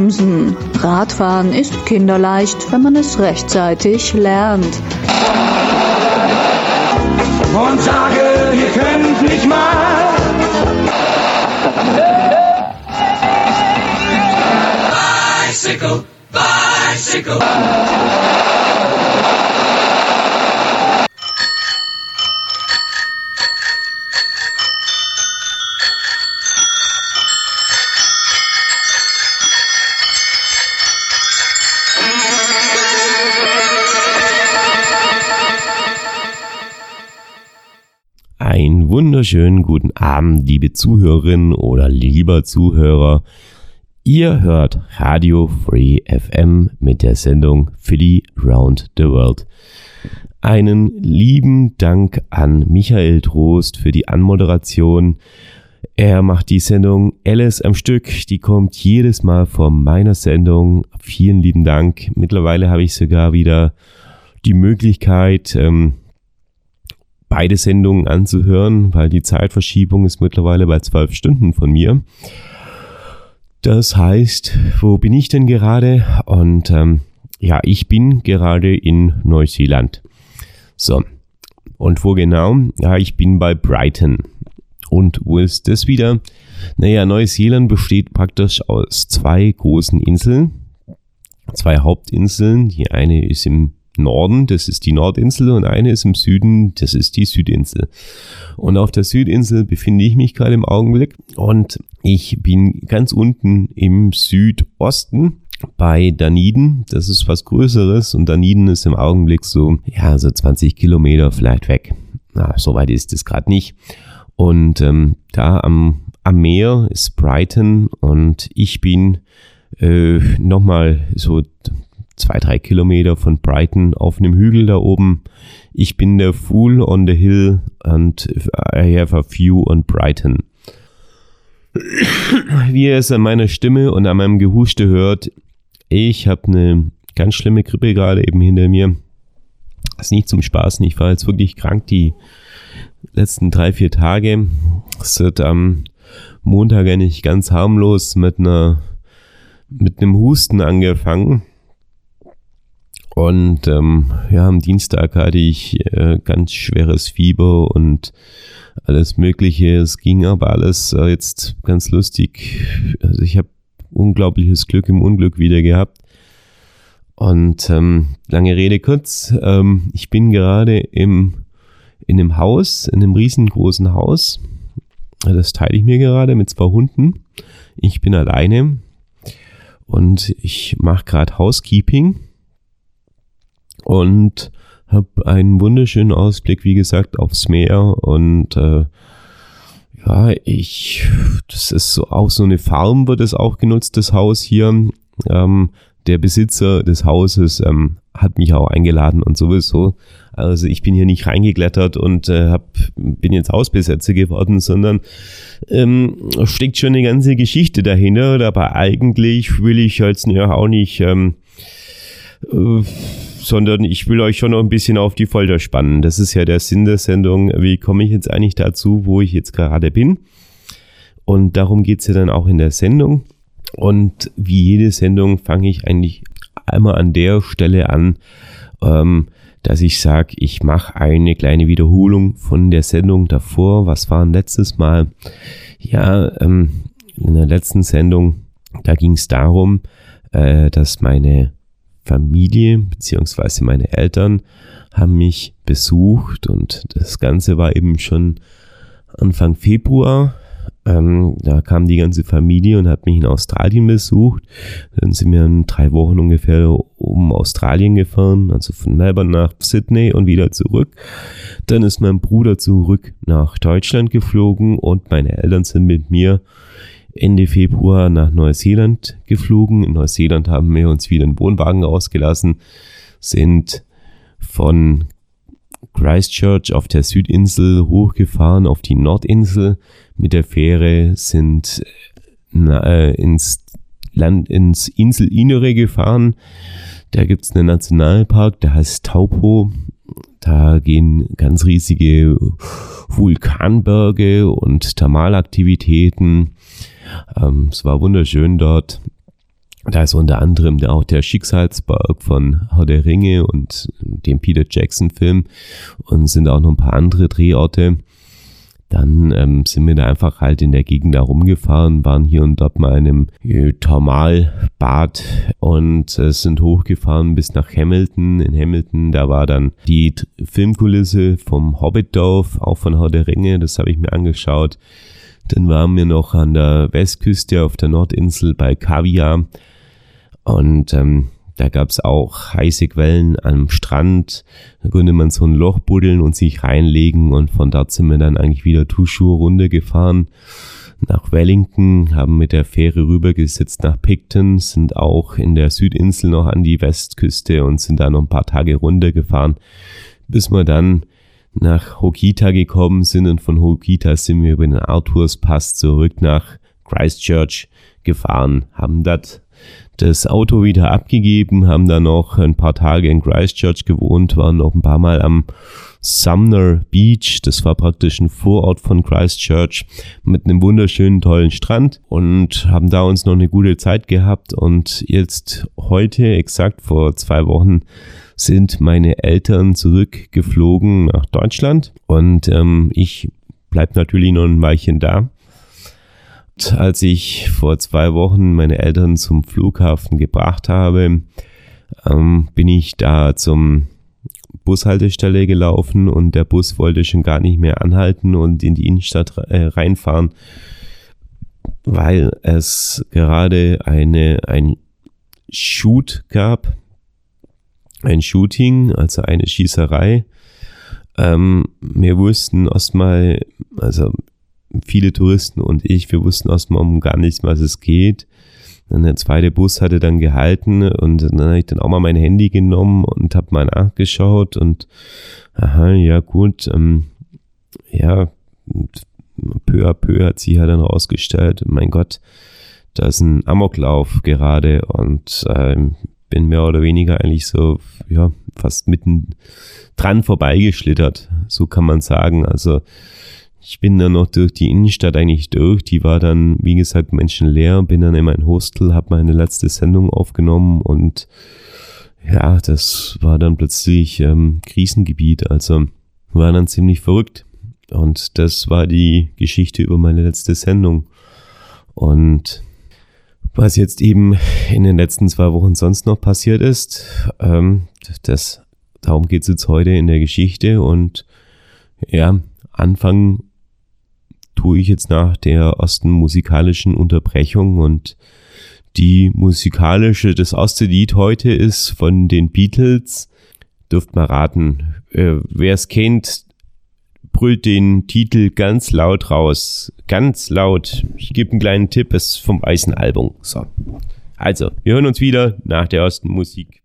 bremsen. Radfahren ist kinderleicht, wenn man es rechtzeitig lernt. Und sage, ihr könnt nicht mal. Bicycle, bicycle. Wunderschönen guten Abend, liebe Zuhörerinnen oder lieber Zuhörer. Ihr hört Radio Free FM mit der Sendung Philly Round the World. Einen lieben Dank an Michael Trost für die Anmoderation. Er macht die Sendung Alice am Stück. Die kommt jedes Mal von meiner Sendung. Vielen lieben Dank. Mittlerweile habe ich sogar wieder die Möglichkeit, ähm, beide Sendungen anzuhören, weil die Zeitverschiebung ist mittlerweile bei zwölf Stunden von mir. Das heißt, wo bin ich denn gerade? Und ähm, ja, ich bin gerade in Neuseeland. So, und wo genau? Ja, ich bin bei Brighton. Und wo ist das wieder? Naja, Neuseeland besteht praktisch aus zwei großen Inseln, zwei Hauptinseln. Die eine ist im Norden, das ist die Nordinsel, und eine ist im Süden, das ist die Südinsel. Und auf der Südinsel befinde ich mich gerade im Augenblick und ich bin ganz unten im Südosten bei Daniden. Das ist was Größeres und Daniden ist im Augenblick so, ja, so 20 Kilometer vielleicht weg. Na, so weit ist es gerade nicht. Und ähm, da am, am Meer ist Brighton und ich bin äh, nochmal so zwei, drei Kilometer von Brighton auf einem Hügel da oben. Ich bin der Fool on the Hill and I have a view on Brighton. Wie ihr es an meiner Stimme und an meinem Gehuste hört, ich habe eine ganz schlimme Grippe gerade eben hinter mir. Ist nicht zum Spaß. Ich war jetzt wirklich krank die letzten drei, vier Tage. Es wird am Montag eigentlich ganz harmlos mit einer mit einem Husten angefangen. Und ähm, ja, am Dienstag hatte ich äh, ganz schweres Fieber und alles Mögliche. Es ging aber alles äh, jetzt ganz lustig. Also ich habe unglaubliches Glück im Unglück wieder gehabt. Und ähm, lange Rede kurz, ähm, ich bin gerade im, in einem Haus, in einem riesengroßen Haus. Das teile ich mir gerade mit zwei Hunden. Ich bin alleine und ich mache gerade Housekeeping und habe einen wunderschönen Ausblick, wie gesagt, aufs Meer und äh, ja, ich, das ist so auch so eine Farm wird es auch genutzt, das Haus hier. Ähm, der Besitzer des Hauses ähm, hat mich auch eingeladen und sowieso. Also ich bin hier nicht reingeklettert und äh, hab, bin jetzt Hausbesetzer geworden, sondern ähm, steckt schon eine ganze Geschichte dahinter. Aber eigentlich will ich jetzt ja auch nicht ähm, äh, sondern ich will euch schon noch ein bisschen auf die Folter spannen. Das ist ja der Sinn der Sendung. Wie komme ich jetzt eigentlich dazu, wo ich jetzt gerade bin? Und darum geht's ja dann auch in der Sendung. Und wie jede Sendung fange ich eigentlich einmal an der Stelle an, ähm, dass ich sage, ich mache eine kleine Wiederholung von der Sendung davor. Was war letztes Mal? Ja, ähm, in der letzten Sendung, da ging es darum, äh, dass meine Familie beziehungsweise meine Eltern haben mich besucht und das Ganze war eben schon Anfang Februar. Ähm, da kam die ganze Familie und hat mich in Australien besucht. Dann sind wir in drei Wochen ungefähr um Australien gefahren, also von Melbourne nach Sydney und wieder zurück. Dann ist mein Bruder zurück nach Deutschland geflogen und meine Eltern sind mit mir Ende Februar nach Neuseeland geflogen. In Neuseeland haben wir uns wieder einen Wohnwagen ausgelassen, sind von Christchurch auf der Südinsel hochgefahren auf die Nordinsel mit der Fähre, sind äh, ins Land, ins Inselinnere gefahren. Da gibt's einen Nationalpark, der heißt Taupo. Da gehen ganz riesige Vulkanberge und Thermalaktivitäten. Ähm, es war wunderschön dort. Da ist unter anderem auch der Schicksalsberg von Herr der Ringe und dem Peter Jackson Film und sind auch noch ein paar andere Drehorte. Dann ähm, sind wir da einfach halt in der Gegend da rumgefahren, waren hier und dort mal in einem äh, Thermalbad und äh, sind hochgefahren bis nach Hamilton. In Hamilton, da war dann die Filmkulisse vom Hobbitdorf, auch von Herr der Ringe, das habe ich mir angeschaut. Dann waren wir noch an der Westküste auf der Nordinsel bei Kaviar und ähm, da gab es auch heiße Quellen am Strand. Da konnte man so ein Loch buddeln und sich reinlegen und von dort sind wir dann eigentlich wieder Tuschuh runter gefahren nach Wellington, haben mit der Fähre rübergesetzt nach Picton, sind auch in der Südinsel noch an die Westküste und sind da noch ein paar Tage runtergefahren, bis wir dann nach Hokita gekommen sind und von Hokita sind wir über den Arthurs Pass zurück nach Christchurch gefahren, haben dort das Auto wieder abgegeben, haben dann noch ein paar Tage in Christchurch gewohnt, waren noch ein paar Mal am Sumner Beach, das war praktisch ein Vorort von Christchurch mit einem wunderschönen tollen Strand und haben da uns noch eine gute Zeit gehabt und jetzt heute, exakt vor zwei Wochen, sind meine Eltern zurückgeflogen nach Deutschland. Und ähm, ich bleib natürlich noch ein Weilchen da. Als ich vor zwei Wochen meine Eltern zum Flughafen gebracht habe, ähm, bin ich da zum Bushaltestelle gelaufen und der Bus wollte schon gar nicht mehr anhalten und in die Innenstadt äh, reinfahren, weil es gerade eine, ein Shoot gab, ein Shooting, also eine Schießerei. Ähm, wir wussten erstmal, also viele Touristen und ich, wir wussten erstmal um gar nicht, was es geht. Und der zweite Bus hatte dann gehalten und dann habe ich dann auch mal mein Handy genommen und habe mal nachgeschaut und aha, ja gut, ähm, ja, peu à peu hat sie ja dann rausgestellt, mein Gott, da ist ein Amoklauf gerade und ähm, bin mehr oder weniger eigentlich so, ja, fast mitten dran vorbeigeschlittert, so kann man sagen. Also ich bin dann noch durch die Innenstadt eigentlich durch. Die war dann, wie gesagt, menschenleer. Bin dann in mein Hostel, habe meine letzte Sendung aufgenommen und ja, das war dann plötzlich ähm, Krisengebiet. Also war dann ziemlich verrückt. Und das war die Geschichte über meine letzte Sendung. Und was jetzt eben in den letzten zwei Wochen sonst noch passiert ist, ähm, das, darum geht es jetzt heute in der Geschichte. Und ja, Anfang tue ich jetzt nach der ersten musikalischen Unterbrechung und die musikalische, das erste Lied heute ist von den Beatles. Dürft mal raten. Äh, Wer es kennt, brüllt den Titel ganz laut raus. Ganz laut. Ich gebe einen kleinen Tipp, es ist vom weißen Album. So. Also, wir hören uns wieder nach der ersten Musik.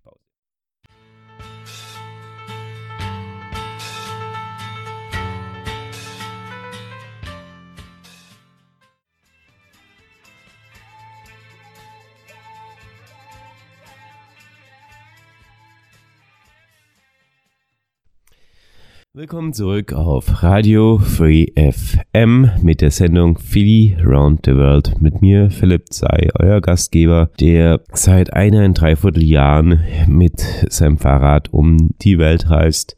Willkommen zurück auf Radio Free FM mit der Sendung Philly Round the World. Mit mir Philipp Zei, euer Gastgeber, der seit eineinviertel Jahren mit seinem Fahrrad um die Welt reist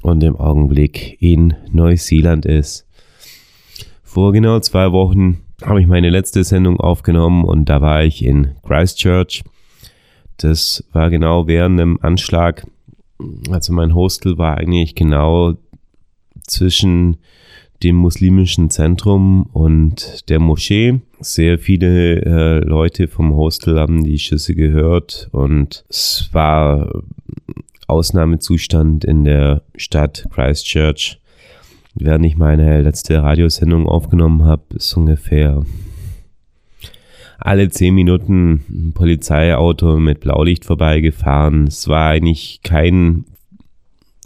und im Augenblick in Neuseeland ist. Vor genau zwei Wochen habe ich meine letzte Sendung aufgenommen und da war ich in Christchurch. Das war genau während dem Anschlag also mein Hostel war eigentlich genau zwischen dem muslimischen Zentrum und der Moschee. Sehr viele äh, Leute vom Hostel haben die Schüsse gehört und es war Ausnahmezustand in der Stadt Christchurch. Während ich meine letzte Radiosendung aufgenommen habe, ist ungefähr alle zehn Minuten ein Polizeiauto mit Blaulicht vorbeigefahren. Es war eigentlich kein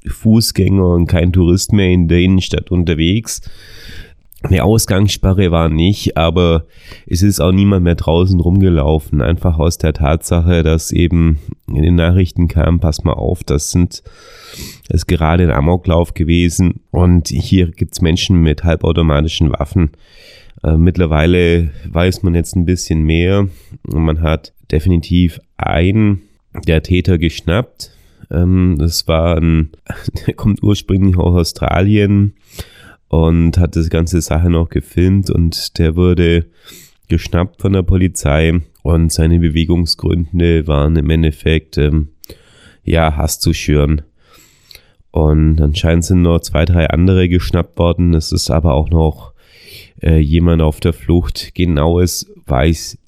Fußgänger und kein Tourist mehr in der Innenstadt unterwegs. Eine Ausgangssperre war nicht, aber es ist auch niemand mehr draußen rumgelaufen. Einfach aus der Tatsache, dass eben in den Nachrichten kam, pass mal auf, das sind, das ist gerade ein Amoklauf gewesen und hier gibt's Menschen mit halbautomatischen Waffen. Äh, mittlerweile weiß man jetzt ein bisschen mehr. Man hat definitiv ein der Täter geschnappt. Ähm, das war ein, der kommt ursprünglich aus Australien und hat das ganze Sache noch gefilmt und der wurde geschnappt von der Polizei und seine Bewegungsgründe waren im Endeffekt, ähm, ja, Hass zu schüren. Und anscheinend sind noch zwei, drei andere geschnappt worden. Es ist aber auch noch äh, jemand auf der Flucht. Genaues weiß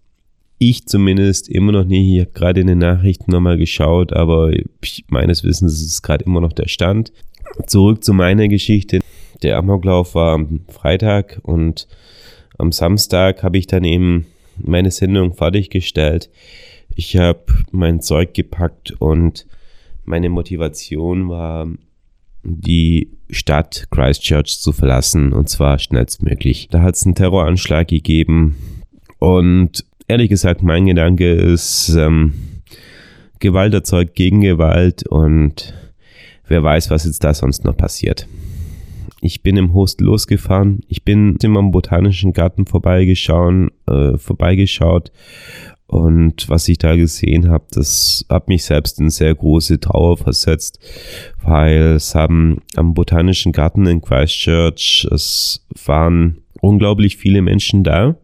ich zumindest immer noch nicht. Ich habe gerade in den Nachrichten nochmal geschaut, aber meines Wissens ist es gerade immer noch der Stand. Zurück zu meiner Geschichte. Der Amoklauf war am Freitag und am Samstag habe ich dann eben meine Sendung fertiggestellt. Ich habe mein Zeug gepackt und meine Motivation war, die Stadt Christchurch zu verlassen und zwar schnellstmöglich. Da hat es einen Terroranschlag gegeben und ehrlich gesagt, mein Gedanke ist, ähm, Gewalt erzeugt Gegengewalt und wer weiß, was jetzt da sonst noch passiert. Ich bin im Host losgefahren. Ich bin immer am Botanischen Garten vorbeigeschaut, äh, vorbeigeschaut und was ich da gesehen habe, das hat mich selbst in sehr große Trauer versetzt, weil es haben am Botanischen Garten in Christchurch, es waren unglaublich viele Menschen da.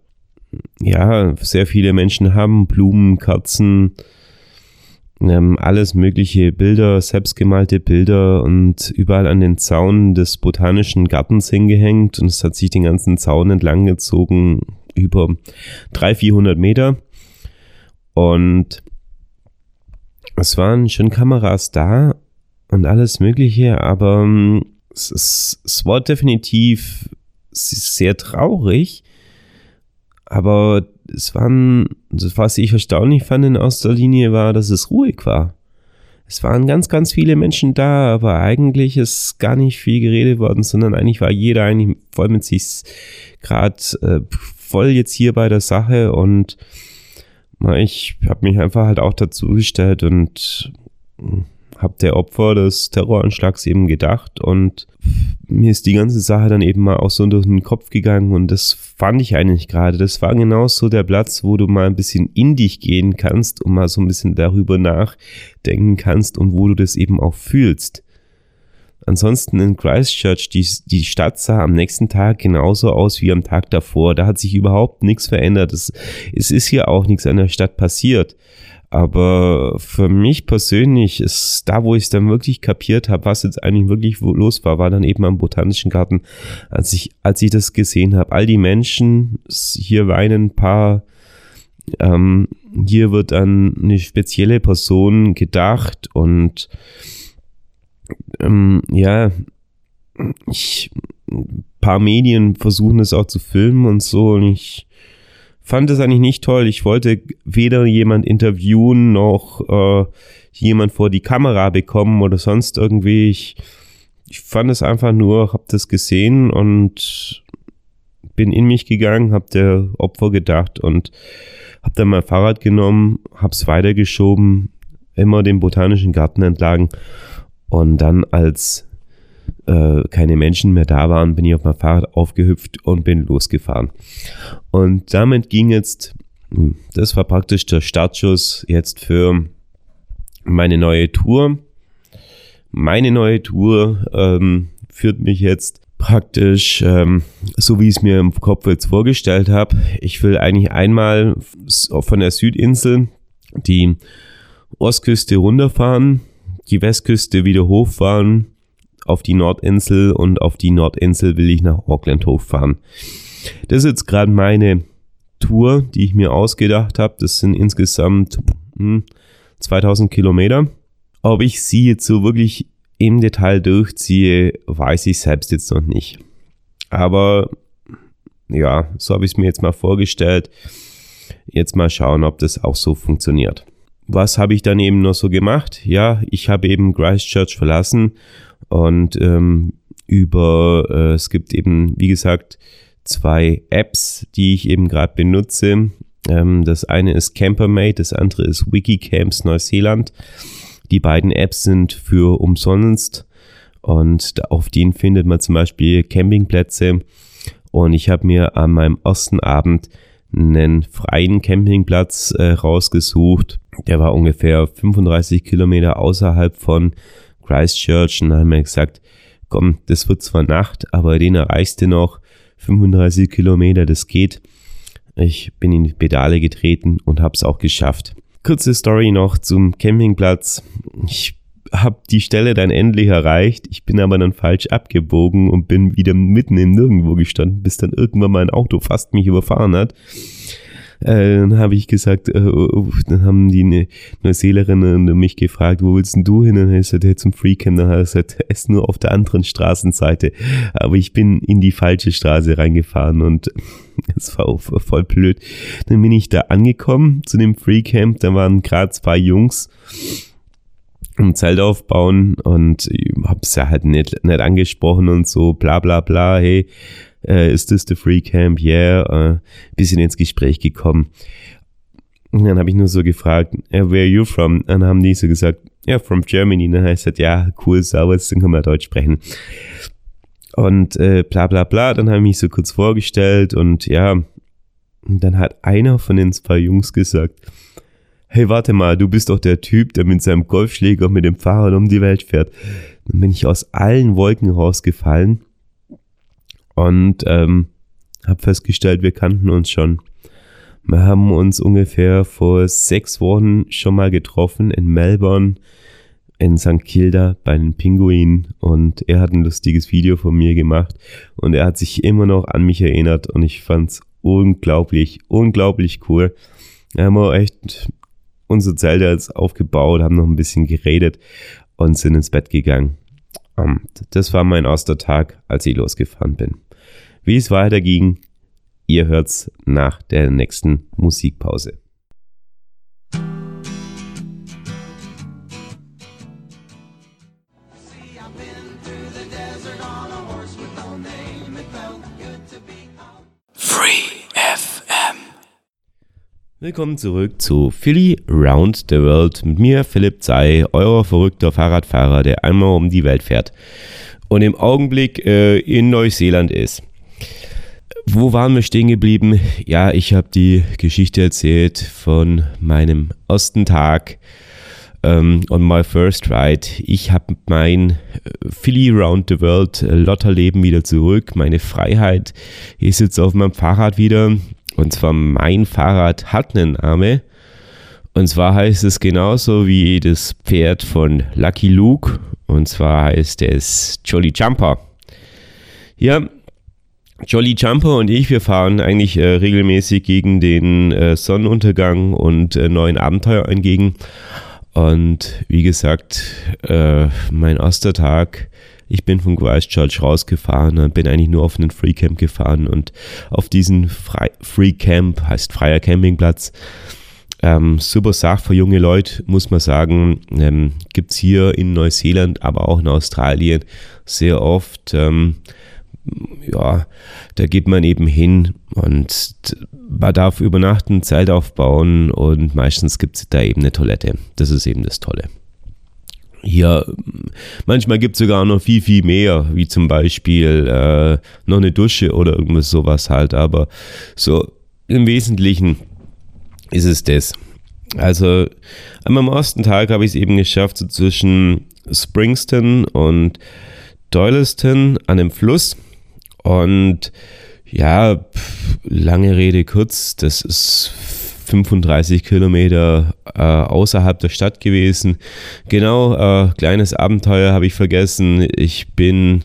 Ja, sehr viele Menschen haben Blumen, Kerzen, ähm, alles mögliche Bilder, selbstgemalte Bilder und überall an den Zaun des botanischen Gartens hingehängt und es hat sich den ganzen Zaun entlang gezogen über 300, 400 Meter und es waren schon Kameras da und alles mögliche, aber ähm, es, es, es war definitiv sehr traurig, aber es waren, das, was ich erstaunlich fand in erster Linie, war, dass es ruhig war. Es waren ganz, ganz viele Menschen da, aber eigentlich ist gar nicht viel geredet worden, sondern eigentlich war jeder eigentlich voll mit sich gerade äh, voll jetzt hier bei der Sache und ich habe mich einfach halt auch dazu gestellt und hm, habe der Opfer des Terroranschlags eben gedacht und mir ist die ganze Sache dann eben mal auch so durch den Kopf gegangen und das fand ich eigentlich gerade. Das war genau so der Platz, wo du mal ein bisschen in dich gehen kannst und mal so ein bisschen darüber nachdenken kannst und wo du das eben auch fühlst. Ansonsten in Christchurch, die, die Stadt sah am nächsten Tag genauso aus wie am Tag davor. Da hat sich überhaupt nichts verändert. Es, es ist hier auch nichts an der Stadt passiert. Aber für mich persönlich ist da, wo ich es dann wirklich kapiert habe, was jetzt eigentlich wirklich los war, war dann eben am Botanischen Garten, als ich, als ich das gesehen habe. All die Menschen, hier weinen ein paar, ähm, hier wird an eine spezielle Person gedacht und ähm, ja, ich, ein paar Medien versuchen es auch zu filmen und so und ich fand es eigentlich nicht toll. Ich wollte weder jemand interviewen noch äh, jemand vor die Kamera bekommen oder sonst irgendwie. Ich, ich fand es einfach nur, hab das gesehen und bin in mich gegangen, hab der Opfer gedacht und hab dann mein Fahrrad genommen, hab's weitergeschoben, immer den botanischen Garten entlang und dann als äh, keine Menschen mehr da waren, bin ich auf mein Fahrrad aufgehüpft und bin losgefahren. Und damit ging jetzt, hm, das war praktisch der Startschuss jetzt für meine neue Tour. Meine neue Tour ähm, führt mich jetzt praktisch ähm, so, wie ich es mir im Kopf jetzt vorgestellt habe. Ich will eigentlich einmal von der Südinsel die Ostküste runterfahren, die Westküste wieder hochfahren auf die Nordinsel und auf die Nordinsel will ich nach Auckland hochfahren. Das ist jetzt gerade meine Tour, die ich mir ausgedacht habe. Das sind insgesamt hm, 2000 Kilometer. Ob ich sie jetzt so wirklich im Detail durchziehe, weiß ich selbst jetzt noch nicht. Aber ja, so habe ich es mir jetzt mal vorgestellt. Jetzt mal schauen, ob das auch so funktioniert. Was habe ich dann eben noch so gemacht? Ja, ich habe eben Christchurch verlassen und ähm, über, äh, es gibt eben, wie gesagt, zwei Apps, die ich eben gerade benutze. Ähm, das eine ist Campermate, das andere ist Wikicamps Neuseeland. Die beiden Apps sind für umsonst und auf denen findet man zum Beispiel Campingplätze. Und ich habe mir an meinem ersten Abend einen freien Campingplatz äh, rausgesucht. Der war ungefähr 35 Kilometer außerhalb von Christchurch und dann haben wir gesagt, komm, das wird zwar Nacht, aber den erreichst du noch 35 Kilometer, das geht. Ich bin in die Pedale getreten und hab's auch geschafft. Kurze Story noch zum Campingplatz. Ich habe die Stelle dann endlich erreicht. Ich bin aber dann falsch abgebogen und bin wieder mitten im Nirgendwo gestanden, bis dann irgendwann mein Auto fast mich überfahren hat. Äh, dann habe ich gesagt, äh, uh, dann haben die ne, Neuseelerinnen mich gefragt, wo willst denn du hin? Und dann habe ich gesagt, hey, zum Freecamp. Dann hat er gesagt, er ist nur auf der anderen Straßenseite. Aber ich bin in die falsche Straße reingefahren und es war voll blöd. Dann bin ich da angekommen zu dem Freecamp. Da waren gerade zwei Jungs ein Zelt aufbauen und hab's ja halt nicht, nicht angesprochen und so bla bla bla, hey, äh, ist das the Free Camp? Yeah, äh, bisschen ins Gespräch gekommen. Und dann habe ich nur so gefragt, yeah, where are you from? Und dann haben die so gesagt, ja, yeah, from Germany. Und dann heißt es, ja, cool, sauber, dann können wir Deutsch sprechen. Und äh, bla bla bla, dann habe ich mich so kurz vorgestellt und ja, und dann hat einer von den zwei Jungs gesagt, hey, warte mal, du bist doch der Typ, der mit seinem Golfschläger mit dem Fahrrad um die Welt fährt. Dann bin ich aus allen Wolken rausgefallen und ähm, habe festgestellt, wir kannten uns schon. Wir haben uns ungefähr vor sechs Wochen schon mal getroffen in Melbourne, in St. Kilda bei den Pinguinen und er hat ein lustiges Video von mir gemacht und er hat sich immer noch an mich erinnert und ich fand's unglaublich, unglaublich cool. Wir haben auch echt unser Zelt jetzt aufgebaut, haben noch ein bisschen geredet und sind ins Bett gegangen. Ähm, das war mein erster Tag, als ich losgefahren bin. Wie es weiterging, ihr hört's nach der nächsten Musikpause. Willkommen zurück zu Philly Round the World mit mir, Philipp Zei, euer verrückter Fahrradfahrer, der einmal um die Welt fährt und im Augenblick äh, in Neuseeland ist. Wo waren wir stehen geblieben? Ja, ich habe die Geschichte erzählt von meinem ersten Tag ähm, on my first ride. Ich habe mein äh, Philly Round the World äh, Lotterleben wieder zurück, meine Freiheit. Ich sitze auf meinem Fahrrad wieder und zwar mein Fahrrad hat einen Arme. Und zwar heißt es genauso wie das Pferd von Lucky Luke. Und zwar heißt es Jolly Jumper. Ja, Jolly Jumper und ich, wir fahren eigentlich äh, regelmäßig gegen den äh, Sonnenuntergang und äh, neuen Abenteuer entgegen. Und wie gesagt, äh, mein erster Tag ich bin von Christchurch rausgefahren und bin eigentlich nur auf einen Free Camp gefahren und auf diesen Free Camp, heißt freier Campingplatz, ähm, super Sache für junge Leute, muss man sagen. Ähm, Gibt es hier in Neuseeland, aber auch in Australien sehr oft. Ähm, ja, da geht man eben hin und man darf übernachten, Zelt aufbauen und meistens gibt es da eben eine Toilette. Das ist eben das Tolle. Hier, manchmal gibt es sogar noch viel, viel mehr, wie zum Beispiel äh, noch eine Dusche oder irgendwas sowas halt. Aber so im Wesentlichen ist es das. Also am ersten Tag habe ich es eben geschafft, so zwischen Springston und Doylestown an dem Fluss. Und ja, lange Rede kurz, das ist 35 Kilometer äh, außerhalb der Stadt gewesen. Genau, äh, kleines Abenteuer habe ich vergessen. Ich bin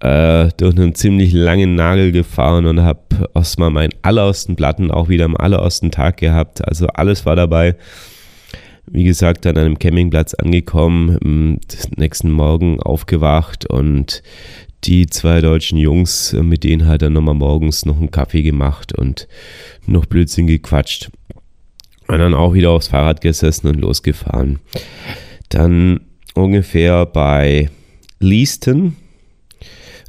äh, durch einen ziemlich langen Nagel gefahren und habe erstmal meinen allerersten Platten auch wieder am allerersten Tag gehabt. Also alles war dabei. Wie gesagt, an einem Campingplatz angekommen, nächsten Morgen aufgewacht und die zwei deutschen Jungs, äh, mit denen hat er nochmal morgens noch einen Kaffee gemacht und noch Blödsinn gequatscht. Und dann auch wieder aufs Fahrrad gesessen und losgefahren. Dann ungefähr bei Leaston,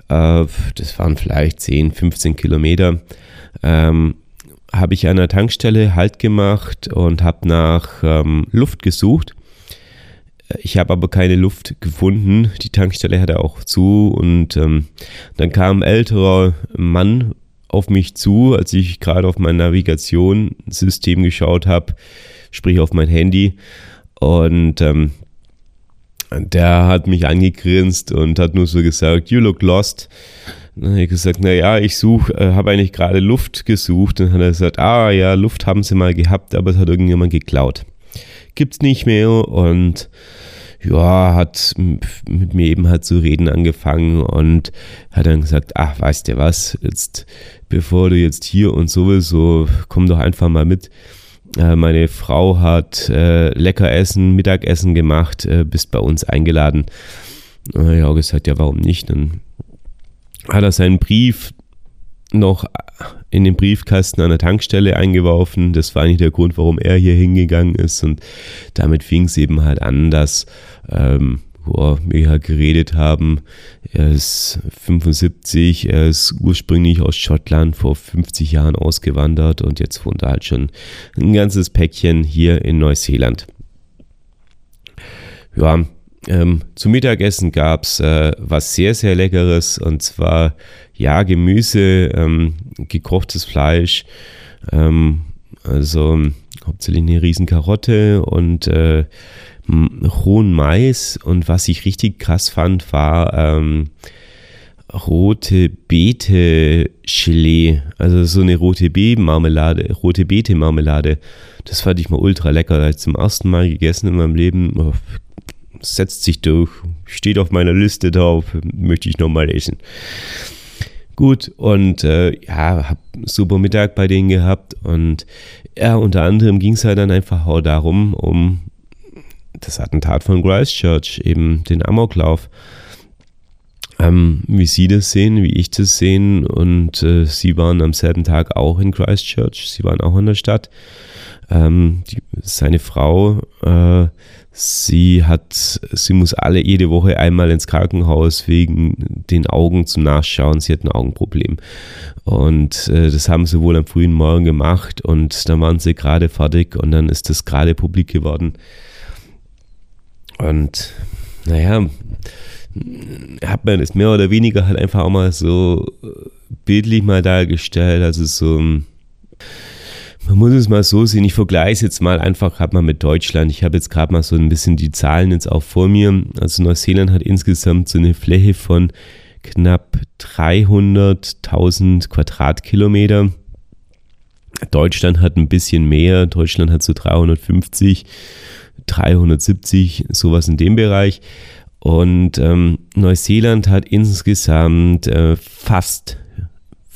äh, das waren vielleicht 10, 15 Kilometer, ähm, habe ich an der Tankstelle Halt gemacht und habe nach ähm, Luft gesucht ich habe aber keine Luft gefunden. Die Tankstelle hatte auch zu und ähm, dann kam ein älterer Mann auf mich zu, als ich gerade auf mein Navigationssystem geschaut habe, sprich auf mein Handy. Und ähm, der hat mich angegrinst und hat nur so gesagt, you look lost. Dann habe ich gesagt, naja, ich suche, äh, habe eigentlich gerade Luft gesucht. Und dann hat er gesagt, ah ja, Luft haben sie mal gehabt, aber es hat irgendjemand geklaut. Gibt's nicht mehr und ja, hat mit mir eben halt zu reden angefangen und hat dann gesagt, ach, weißt du was, jetzt, bevor du jetzt hier und sowieso, komm doch einfach mal mit. Äh, meine Frau hat äh, lecker Essen, Mittagessen gemacht, äh, bist bei uns eingeladen. Und habe gesagt, ja, warum nicht? Dann hat er seinen Brief noch in den Briefkasten an der Tankstelle eingeworfen. Das war nicht der Grund, warum er hier hingegangen ist. Und damit fing es eben halt an, dass ähm, wir halt geredet haben. Er ist 75, er ist ursprünglich aus Schottland vor 50 Jahren ausgewandert und jetzt wohnt er halt schon ein ganzes Päckchen hier in Neuseeland. Ja, ähm, zum Mittagessen gab es äh, was sehr, sehr Leckeres und zwar ja Gemüse, ähm, gekochtes Fleisch, ähm, also hauptsächlich eine riesen Karotte und äh, rohen Mais und was ich richtig krass fand, war ähm, rote Beete Gelee, also so eine rote Beete Marmelade, rote Beete Marmelade. Das fand ich mal ultra lecker, als zum ersten Mal gegessen in meinem Leben. Setzt sich durch, steht auf meiner Liste drauf, möchte ich nochmal essen. Gut, und äh, ja, hab super Mittag bei denen gehabt und ja, unter anderem ging es halt dann einfach auch darum, um das Attentat von Christchurch, eben den Amoklauf. Ähm, wie Sie das sehen, wie ich das sehen. Und äh, Sie waren am selben Tag auch in Christchurch, Sie waren auch in der Stadt. Ähm, die, seine Frau, äh, sie hat, sie muss alle jede Woche einmal ins Krankenhaus wegen den Augen zum Nachschauen. Sie hat ein Augenproblem. Und äh, das haben sie wohl am frühen Morgen gemacht und dann waren sie gerade fertig und dann ist das gerade publik geworden. Und naja, hat man es mehr oder weniger halt einfach auch mal so bildlich mal dargestellt. Also so, man muss es mal so sehen, ich vergleiche es jetzt mal einfach gerade mal mit Deutschland. Ich habe jetzt gerade mal so ein bisschen die Zahlen jetzt auch vor mir. Also Neuseeland hat insgesamt so eine Fläche von knapp 300.000 Quadratkilometer. Deutschland hat ein bisschen mehr, Deutschland hat so 350. 370, sowas in dem Bereich. Und ähm, Neuseeland hat insgesamt äh, fast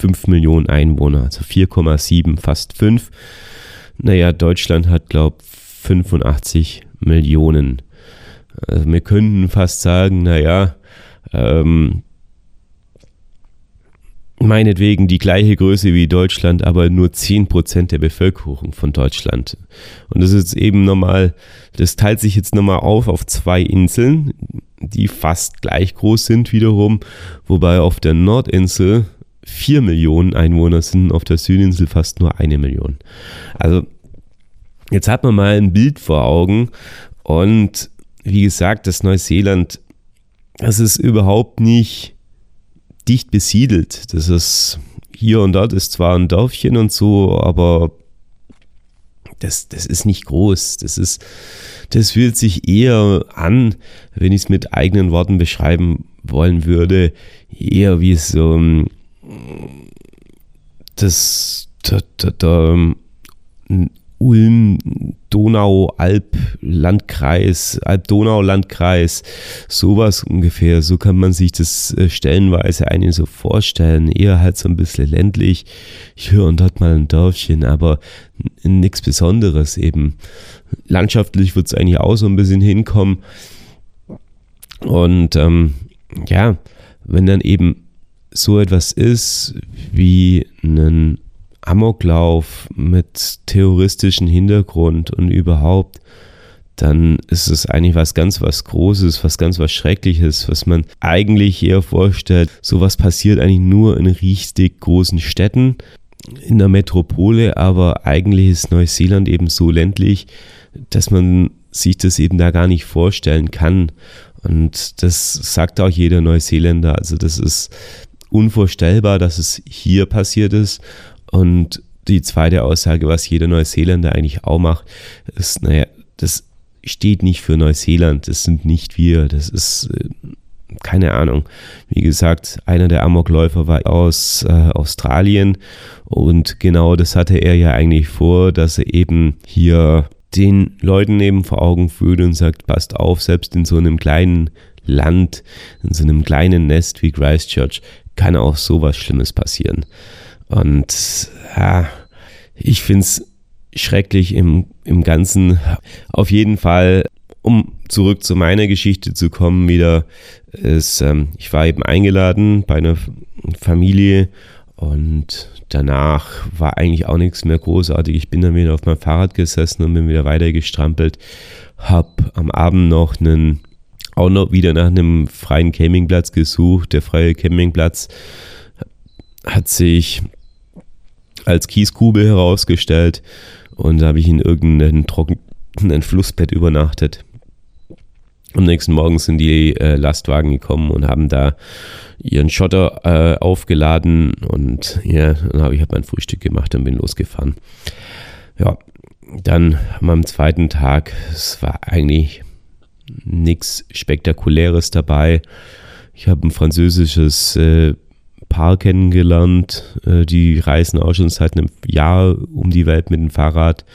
5 Millionen Einwohner, also 4,7, fast 5. Naja, Deutschland hat, glaube ich, 85 Millionen. Also wir könnten fast sagen, naja, ähm, meinetwegen die gleiche Größe wie Deutschland, aber nur 10% der Bevölkerung von Deutschland. Und das ist eben nochmal, das teilt sich jetzt nochmal auf auf zwei Inseln, die fast gleich groß sind wiederum, wobei auf der Nordinsel 4 Millionen Einwohner sind, auf der Südinsel fast nur eine Million. Also jetzt hat man mal ein Bild vor Augen und wie gesagt, das Neuseeland, das ist überhaupt nicht dicht besiedelt. Das ist hier und dort ist zwar ein Dörfchen und so, aber das, das ist nicht groß. Das ist, das fühlt sich eher an, wenn ich es mit eigenen Worten beschreiben wollen würde, eher wie so das, der, der, der Ulm, Donau, Alp, Landkreis, Alp-Donau-Landkreis, sowas ungefähr. So kann man sich das äh, stellenweise einen so vorstellen. Eher halt so ein bisschen ländlich. Hier und dort mal ein Dörfchen, aber nichts Besonderes eben. Landschaftlich wird es eigentlich auch so ein bisschen hinkommen. Und ähm, ja, wenn dann eben so etwas ist wie ein Amoklauf mit terroristischem Hintergrund und überhaupt, dann ist es eigentlich was ganz was Großes, was ganz was Schreckliches, was man eigentlich eher vorstellt. Sowas passiert eigentlich nur in richtig großen Städten, in der Metropole, aber eigentlich ist Neuseeland eben so ländlich, dass man sich das eben da gar nicht vorstellen kann. Und das sagt auch jeder Neuseeländer. Also das ist unvorstellbar, dass es hier passiert ist. Und die zweite Aussage, was jeder Neuseeländer eigentlich auch macht, ist, naja, das steht nicht für Neuseeland, das sind nicht wir, das ist äh, keine Ahnung. Wie gesagt, einer der Amokläufer war aus äh, Australien und genau das hatte er ja eigentlich vor, dass er eben hier den Leuten eben vor Augen führt und sagt, passt auf, selbst in so einem kleinen Land, in so einem kleinen Nest wie Christchurch, kann auch sowas Schlimmes passieren. Und ja, ich finde es schrecklich im, im Ganzen. Auf jeden Fall, um zurück zu meiner Geschichte zu kommen, wieder ist, ähm, ich war eben eingeladen bei einer Familie und danach war eigentlich auch nichts mehr großartig. Ich bin dann wieder auf meinem Fahrrad gesessen und bin wieder weiter gestrampelt. Hab am Abend noch einen, auch noch wieder nach einem freien Campingplatz gesucht. Der freie Campingplatz hat sich als Kieskube herausgestellt und da habe ich in irgendeinem trockenen Flussbett übernachtet. Am nächsten Morgen sind die äh, Lastwagen gekommen und haben da ihren Schotter äh, aufgeladen und ja, dann habe ich halt mein Frühstück gemacht und bin losgefahren. Ja, dann am zweiten Tag, es war eigentlich nichts Spektakuläres dabei. Ich habe ein französisches äh, Paar kennengelernt. Äh, die reisen auch schon seit einem Jahr um die Welt mit dem Fahrrad.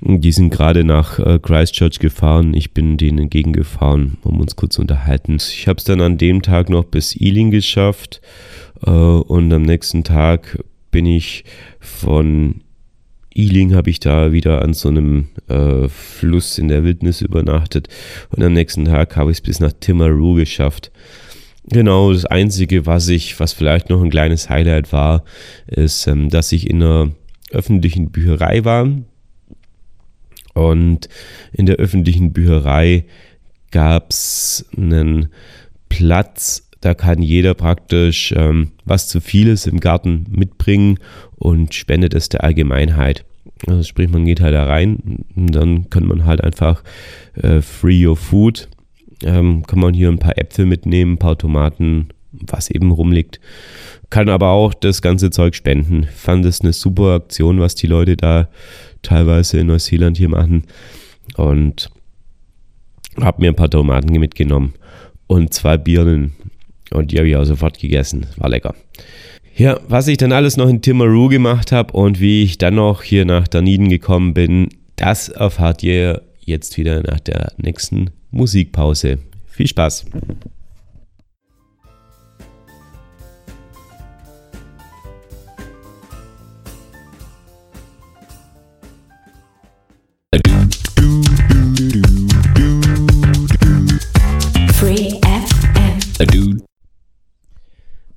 Die sind gerade nach äh, Christchurch gefahren. Ich bin denen entgegengefahren, um uns kurz zu unterhalten. Ich habe es dann an dem Tag noch bis Ealing geschafft äh, und am nächsten Tag bin ich von Ealing habe ich da wieder an so einem äh, Fluss in der Wildnis übernachtet und am nächsten Tag habe ich es bis nach Timaru geschafft. Genau, das Einzige, was ich, was vielleicht noch ein kleines Highlight war, ist, ähm, dass ich in einer öffentlichen Bücherei war. Und in der öffentlichen Bücherei gab es einen Platz, da kann jeder praktisch ähm, was zu vieles im Garten mitbringen und spendet es der Allgemeinheit. Also sprich, man geht halt da rein und dann kann man halt einfach äh, free your food ähm, kann man hier ein paar Äpfel mitnehmen, ein paar Tomaten, was eben rumliegt. Kann aber auch das ganze Zeug spenden. Fand es eine super Aktion, was die Leute da teilweise in Neuseeland hier machen. Und habe mir ein paar Tomaten mitgenommen und zwei Birnen. Und die habe ich auch sofort gegessen. War lecker. Ja, was ich dann alles noch in Timaru gemacht habe und wie ich dann noch hier nach Dunedin gekommen bin, das erfahrt ihr jetzt wieder nach der nächsten Musikpause. Viel Spaß!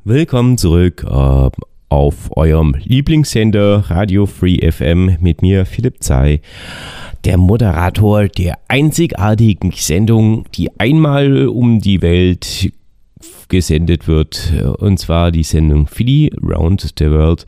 Willkommen zurück äh, auf eurem Lieblingssender Radio Free FM mit mir Philipp Zei der Moderator der einzigartigen Sendung, die einmal um die Welt gesendet wird, und zwar die Sendung Philly Round the World.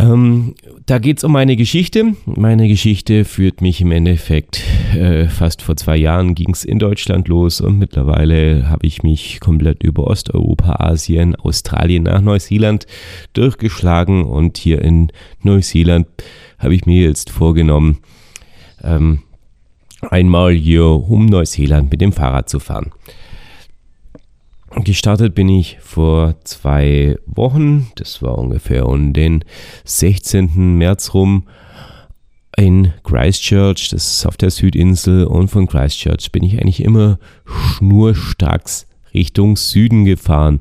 Ähm, da geht es um meine Geschichte. Meine Geschichte führt mich im Endeffekt äh, fast vor zwei Jahren ging es in Deutschland los und mittlerweile habe ich mich komplett über Osteuropa, Asien, Australien nach Neuseeland durchgeschlagen und hier in Neuseeland habe ich mir jetzt vorgenommen, ähm, einmal hier um Neuseeland mit dem Fahrrad zu fahren. Gestartet bin ich vor zwei Wochen, das war ungefähr um den 16. März rum in Christchurch, das ist auf der Südinsel und von Christchurch bin ich eigentlich immer schnurstracks Richtung Süden gefahren.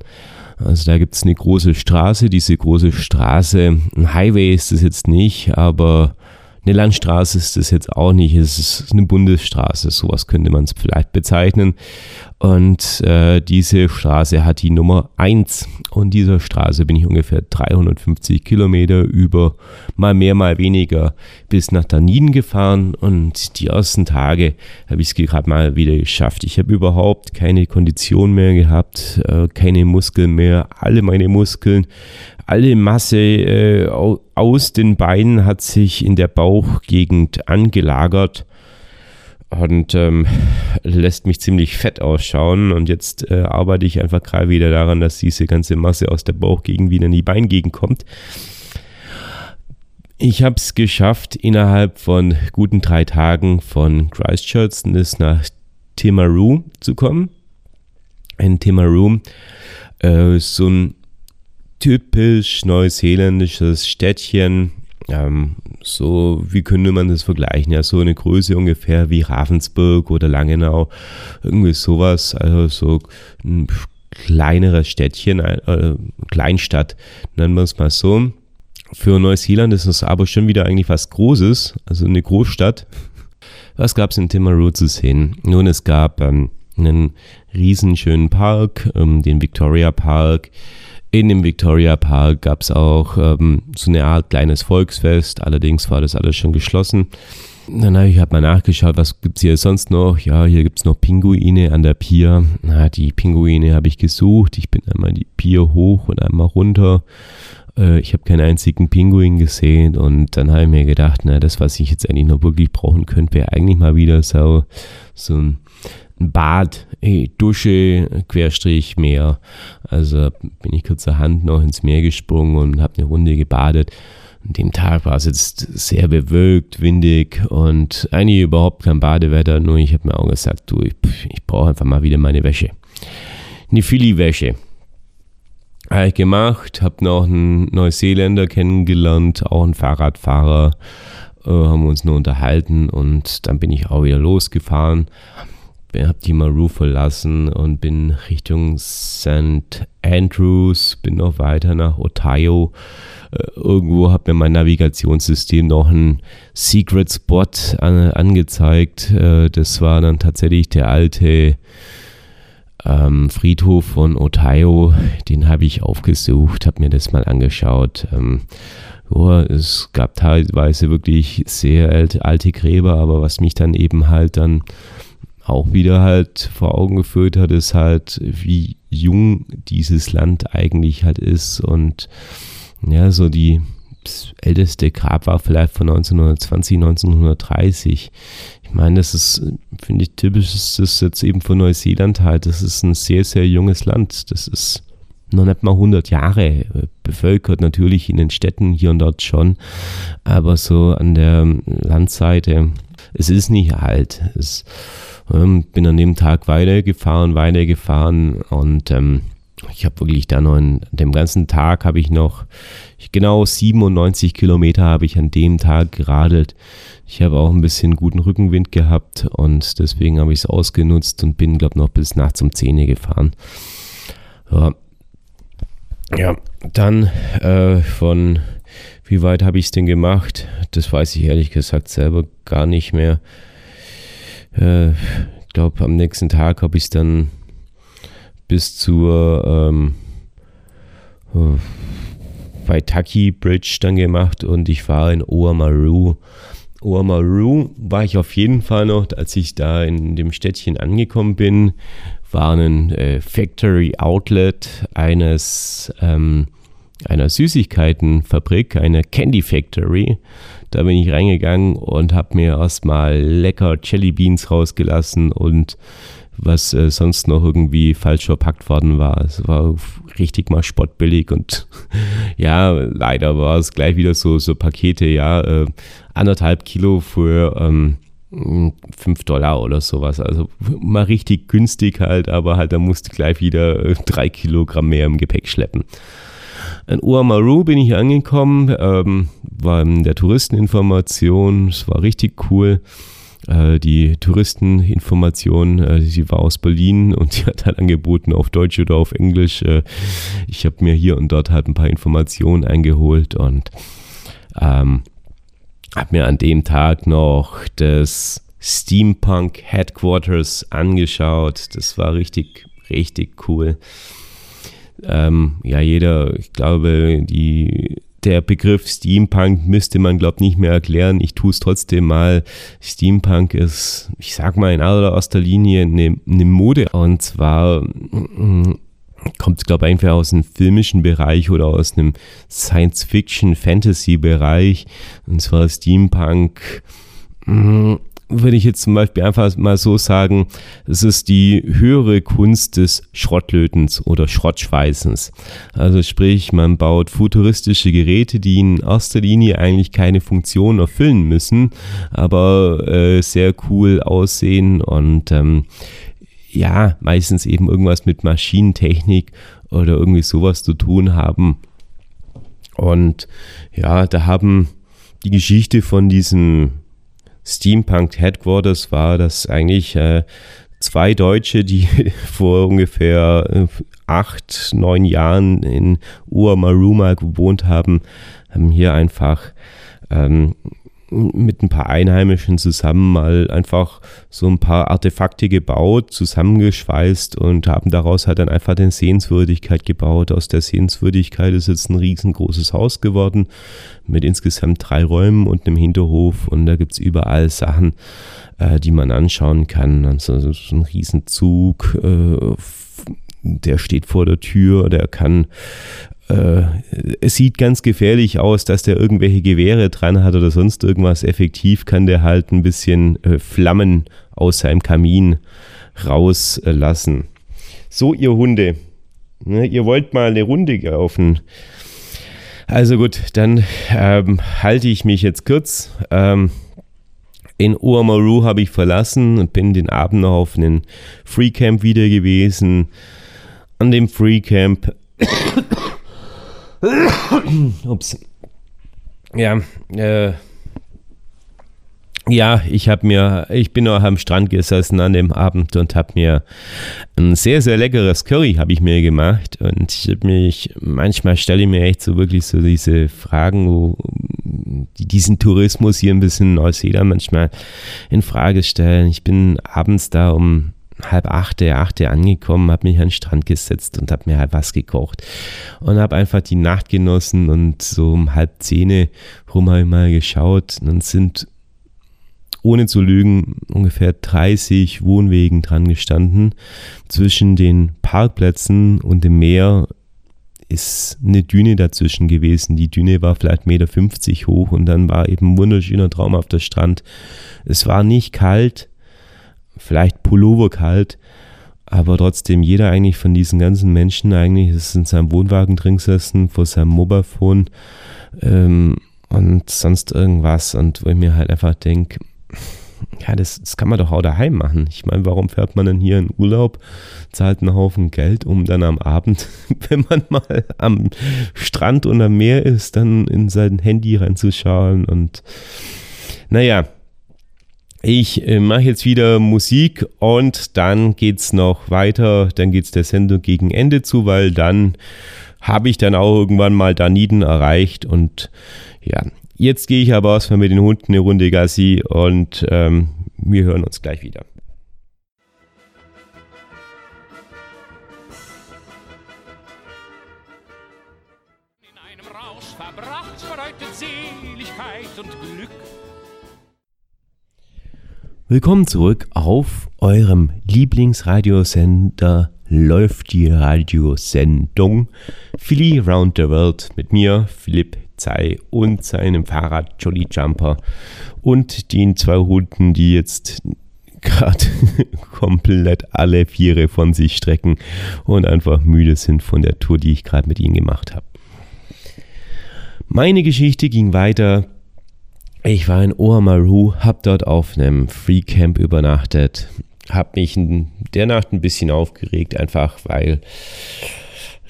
Also da gibt es eine große Straße, diese große Straße, ein Highway ist es jetzt nicht, aber eine Landstraße ist es jetzt auch nicht, es ist eine Bundesstraße, sowas könnte man es vielleicht bezeichnen. Und äh, diese Straße hat die Nummer 1. Und dieser Straße bin ich ungefähr 350 Kilometer über mal mehr, mal weniger bis nach Daniden gefahren. Und die ersten Tage habe ich es gerade mal wieder geschafft. Ich habe überhaupt keine Kondition mehr gehabt, äh, keine Muskeln mehr. Alle meine Muskeln alle Masse äh, aus den Beinen hat sich in der Bauchgegend angelagert. und ähm, lässt mich ziemlich fett ausschauen. Und jetzt äh, arbeite ich einfach gerade wieder daran, dass diese ganze Masse aus der Bauchgegend wieder in die Beingegend kommt. Ich habe es geschafft, innerhalb von guten drei Tagen von Christchurch nach Timaru zu kommen. In Timaru, äh, so ein typisch neuseeländisches Städtchen, ähm, so, wie könnte man das vergleichen? Ja, so eine Größe ungefähr wie Ravensburg oder Langenau, irgendwie sowas, also so ein kleineres Städtchen, äh, Kleinstadt, nennen wir es mal so. Für Neuseeland ist es aber schon wieder eigentlich was Großes, also eine Großstadt. Was gab es in Timaru zu sehen? Nun, es gab ähm, einen riesenschönen Park, ähm, den Victoria Park, in dem Victoria Park gab es auch ähm, so eine Art kleines Volksfest, allerdings war das alles schon geschlossen. Dann habe ich halt mal nachgeschaut, was gibt es hier sonst noch? Ja, hier gibt es noch Pinguine an der Pier. Na, die Pinguine habe ich gesucht. Ich bin einmal die Pier hoch und einmal runter. Äh, ich habe keinen einzigen Pinguin gesehen und dann habe ich mir gedacht, na, das, was ich jetzt eigentlich noch wirklich brauchen könnte, wäre eigentlich mal wieder so, so ein Bad, Dusche, Querstrich, Meer. Also bin ich kurzerhand noch ins Meer gesprungen und habe eine Runde gebadet. An dem Tag war es jetzt sehr bewölkt, windig und eigentlich überhaupt kein Badewetter. Nur ich habe mir auch gesagt, du, ich, ich brauche einfach mal wieder meine Wäsche. Eine Philly-Wäsche. Habe ich gemacht, habe noch einen Neuseeländer kennengelernt, auch einen Fahrradfahrer, äh, haben uns nur unterhalten und dann bin ich auch wieder losgefahren habe die Maru verlassen und bin Richtung St. Andrews, bin noch weiter nach Ohio. Äh, irgendwo hat mir mein Navigationssystem noch einen Secret Spot an, angezeigt. Äh, das war dann tatsächlich der alte ähm, Friedhof von Ohio. Den habe ich aufgesucht, habe mir das mal angeschaut. Ähm, oh, es gab teilweise wirklich sehr alte Gräber, aber was mich dann eben halt dann auch wieder halt vor Augen geführt hat, ist halt, wie jung dieses Land eigentlich halt ist und ja, so die älteste Grab war vielleicht von 1920, 1930. Ich meine, das ist, finde ich, typisch, das ist jetzt eben von Neuseeland halt, das ist ein sehr, sehr junges Land. Das ist noch nicht mal 100 Jahre äh, bevölkert, natürlich in den Städten hier und dort schon, aber so an der Landseite, es ist nicht alt. Es ähm, bin an dem Tag weitergefahren, weitergefahren und ähm, ich habe wirklich da noch an dem ganzen Tag habe ich noch genau 97 Kilometer habe ich an dem Tag geradelt. Ich habe auch ein bisschen guten Rückenwind gehabt und deswegen habe ich es ausgenutzt und bin, glaube ich, noch bis nachts um 10 Uhr gefahren. Ja, ja dann äh, von wie weit habe ich es denn gemacht? Das weiß ich ehrlich gesagt selber gar nicht mehr äh, ich glaube, am nächsten Tag habe ich es dann bis zur ähm, Waitaki Bridge dann gemacht und ich war in Oamaru. Oamaru war ich auf jeden Fall noch, als ich da in dem Städtchen angekommen bin, war ein äh, Factory Outlet eines ähm, einer Süßigkeitenfabrik, einer Candy Factory. Da bin ich reingegangen und habe mir erstmal lecker Jelly Beans rausgelassen und was äh, sonst noch irgendwie falsch verpackt worden war. Es war richtig mal spottbillig und ja, leider war es gleich wieder so, so Pakete, ja, äh, anderthalb Kilo für ähm, 5 Dollar oder sowas. Also mal richtig günstig halt, aber halt, da musste gleich wieder äh, drei Kilogramm mehr im Gepäck schleppen. In Uamaru bin ich angekommen, ähm, war in der Touristeninformation, es war richtig cool. Äh, die Touristeninformation, äh, sie war aus Berlin und sie hat halt angeboten auf Deutsch oder auf Englisch. Äh, ich habe mir hier und dort halt ein paar Informationen eingeholt und ähm, habe mir an dem Tag noch das Steampunk Headquarters angeschaut. Das war richtig, richtig cool ähm, ja, jeder, ich glaube, die, der Begriff Steampunk müsste man, glaube ich, nicht mehr erklären. Ich tue es trotzdem mal. Steampunk ist, ich sag mal, in allererster Linie eine, eine Mode. Und zwar mm, kommt es, glaube ich, einfach aus dem filmischen Bereich oder aus einem Science-Fiction-Fantasy-Bereich. Und zwar Steampunk. Mh, mm, würde ich jetzt zum Beispiel einfach mal so sagen, es ist die höhere Kunst des Schrottlötens oder Schrottschweißens. Also sprich, man baut futuristische Geräte, die in erster Linie eigentlich keine Funktion erfüllen müssen, aber äh, sehr cool aussehen und ähm, ja, meistens eben irgendwas mit Maschinentechnik oder irgendwie sowas zu tun haben. Und ja, da haben die Geschichte von diesem Steampunk Headquarters war, dass eigentlich äh, zwei Deutsche, die vor ungefähr äh, acht, neun Jahren in Uamaruma gewohnt haben, haben hier einfach ähm, mit ein paar Einheimischen zusammen mal einfach so ein paar Artefakte gebaut, zusammengeschweißt und haben daraus halt dann einfach eine Sehenswürdigkeit gebaut. Aus der Sehenswürdigkeit ist jetzt ein riesengroßes Haus geworden mit insgesamt drei Räumen und einem Hinterhof und da gibt es überall Sachen, äh, die man anschauen kann. Also so ein Riesenzug, äh, der steht vor der Tür, der kann äh, es sieht ganz gefährlich aus, dass der irgendwelche Gewehre dran hat oder sonst irgendwas. Effektiv kann der halt ein bisschen äh, Flammen aus seinem Kamin rauslassen. So, ihr Hunde, ne, ihr wollt mal eine Runde laufen. Also gut, dann ähm, halte ich mich jetzt kurz. Ähm, in Oamaru habe ich verlassen und bin den Abend noch auf einem Freecamp wieder gewesen. An dem Freecamp Ups. Ja, äh, ja, ich habe mir, ich bin auch am Strand gesessen an dem Abend und habe mir ein sehr, sehr leckeres Curry habe ich mir gemacht und ich habe mich, manchmal stelle ich mir echt so wirklich so diese Fragen, wo die diesen Tourismus hier ein bisschen in Neuseeland manchmal in Frage stellen. Ich bin abends da um halb achte, achte angekommen, habe mich an den Strand gesetzt und habe mir halt was gekocht und habe einfach die Nacht genossen und so um halb zehn rum habe ich mal geschaut und dann sind ohne zu lügen ungefähr 30 Wohnwegen dran gestanden. Zwischen den Parkplätzen und dem Meer ist eine Düne dazwischen gewesen. Die Düne war vielleicht 1,50 Meter hoch und dann war eben ein wunderschöner Traum auf der Strand. Es war nicht kalt, vielleicht Pullover kalt, aber trotzdem jeder eigentlich von diesen ganzen Menschen eigentlich ist in seinem Wohnwagen drin gesessen, vor seinem Mobilephone ähm, und sonst irgendwas und wo ich mir halt einfach denke, ja, das, das, kann man doch auch daheim machen. Ich meine, warum fährt man denn hier in Urlaub, zahlt einen Haufen Geld, um dann am Abend, wenn man mal am Strand oder am Meer ist, dann in sein Handy reinzuschauen und naja, ich äh, mache jetzt wieder Musik und dann geht's noch weiter. Dann geht's der Sendung gegen Ende zu, weil dann habe ich dann auch irgendwann mal Daniden erreicht und ja, jetzt gehe ich aber erstmal mit den Hunden eine Runde Gassi und ähm, wir hören uns gleich wieder. Willkommen zurück auf eurem Lieblingsradiosender. Läuft die Radiosendung. Philly Round the World mit mir, Philipp Zei und seinem Fahrrad Jolly Jumper. Und den zwei Hunden, die jetzt gerade komplett alle Viere von sich strecken und einfach müde sind von der Tour, die ich gerade mit ihnen gemacht habe. Meine Geschichte ging weiter ich war in Oamaru, hab dort auf einem Free Camp übernachtet, hab mich in der Nacht ein bisschen aufgeregt, einfach weil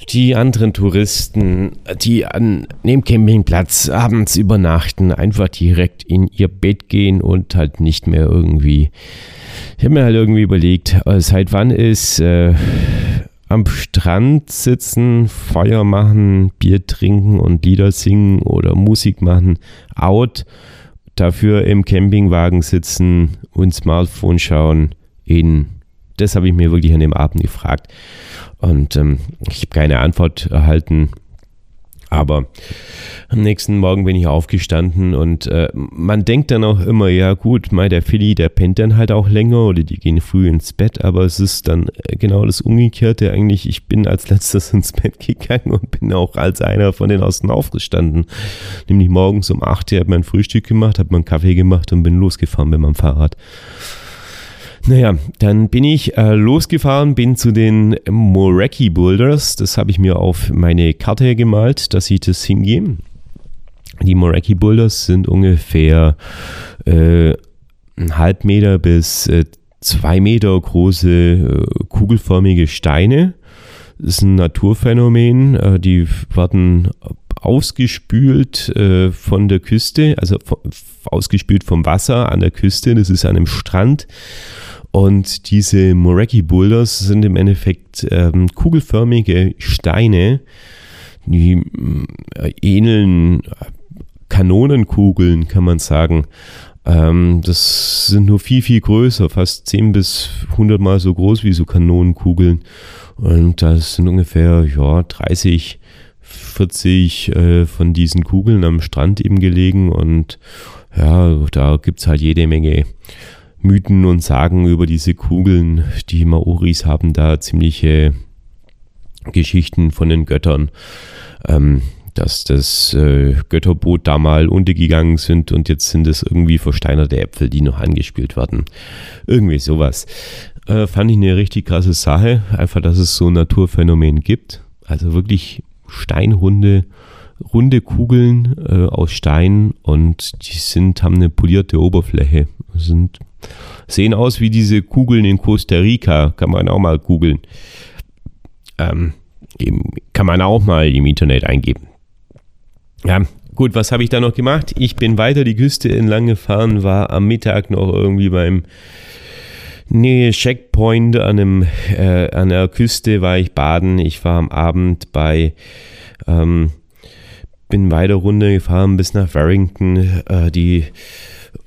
die anderen Touristen, die an dem Campingplatz abends übernachten, einfach direkt in ihr Bett gehen und halt nicht mehr irgendwie. Ich habe mir halt irgendwie überlegt, äh, seit wann ist äh, am Strand sitzen, Feuer machen, Bier trinken und Lieder singen oder Musik machen out dafür im Campingwagen sitzen und Smartphone schauen in das habe ich mir wirklich an dem Abend gefragt. Und ähm, ich habe keine Antwort erhalten Aber am nächsten Morgen bin ich aufgestanden und äh, man denkt dann auch immer, ja gut, mal der Philly, der pennt dann halt auch länger oder die gehen früh ins Bett, aber es ist dann äh, genau das Umgekehrte eigentlich. Ich bin als letztes ins Bett gegangen und bin auch als einer von den Außen aufgestanden. Nämlich morgens um 8 Uhr habe mein Frühstück gemacht, habe meinen Kaffee gemacht und bin losgefahren mit meinem Fahrrad. Naja, dann bin ich äh, losgefahren, bin zu den Moreki Boulders. Das habe ich mir auf meine Karte gemalt, dass ich das hingehe. Die Moreki Boulders sind ungefähr äh, ein halb Meter bis äh, zwei Meter große äh, kugelförmige Steine. Das ist ein Naturphänomen. Äh, die werden ausgespült äh, von der Küste, also ausgespült vom Wasser an der Küste. Das ist an einem Strand. Und diese Moreki Boulders sind im Endeffekt ähm, kugelförmige Steine, die äh, ähneln Kanonenkugeln, kann man sagen. Ähm, das sind nur viel, viel größer, fast 10 bis 100 Mal so groß wie so Kanonenkugeln. Und das sind ungefähr ja, 30, 40 äh, von diesen Kugeln am Strand eben gelegen. Und ja, da gibt es halt jede Menge Mythen und Sagen über diese Kugeln. Die Maoris haben da ziemliche Geschichten von den Göttern. Ähm, dass das äh, Götterboot da mal untergegangen sind und jetzt sind es irgendwie versteinerte Äpfel, die noch angespielt werden. Irgendwie sowas. Äh, fand ich eine richtig krasse Sache. Einfach, dass es so ein Naturphänomen gibt. Also wirklich Steinhunde, runde Kugeln äh, aus Stein und die sind, haben eine polierte Oberfläche. Sind, sehen aus wie diese Kugeln in Costa Rica. Kann man auch mal googeln. Ähm, kann man auch mal im Internet eingeben. Ja, gut, was habe ich da noch gemacht? Ich bin weiter die Küste entlang gefahren, war am Mittag noch irgendwie beim Nee, Checkpoint an, einem, äh, an der Küste war ich baden. Ich war am Abend bei, ähm, bin weiter runter gefahren bis nach Warrington. Äh, die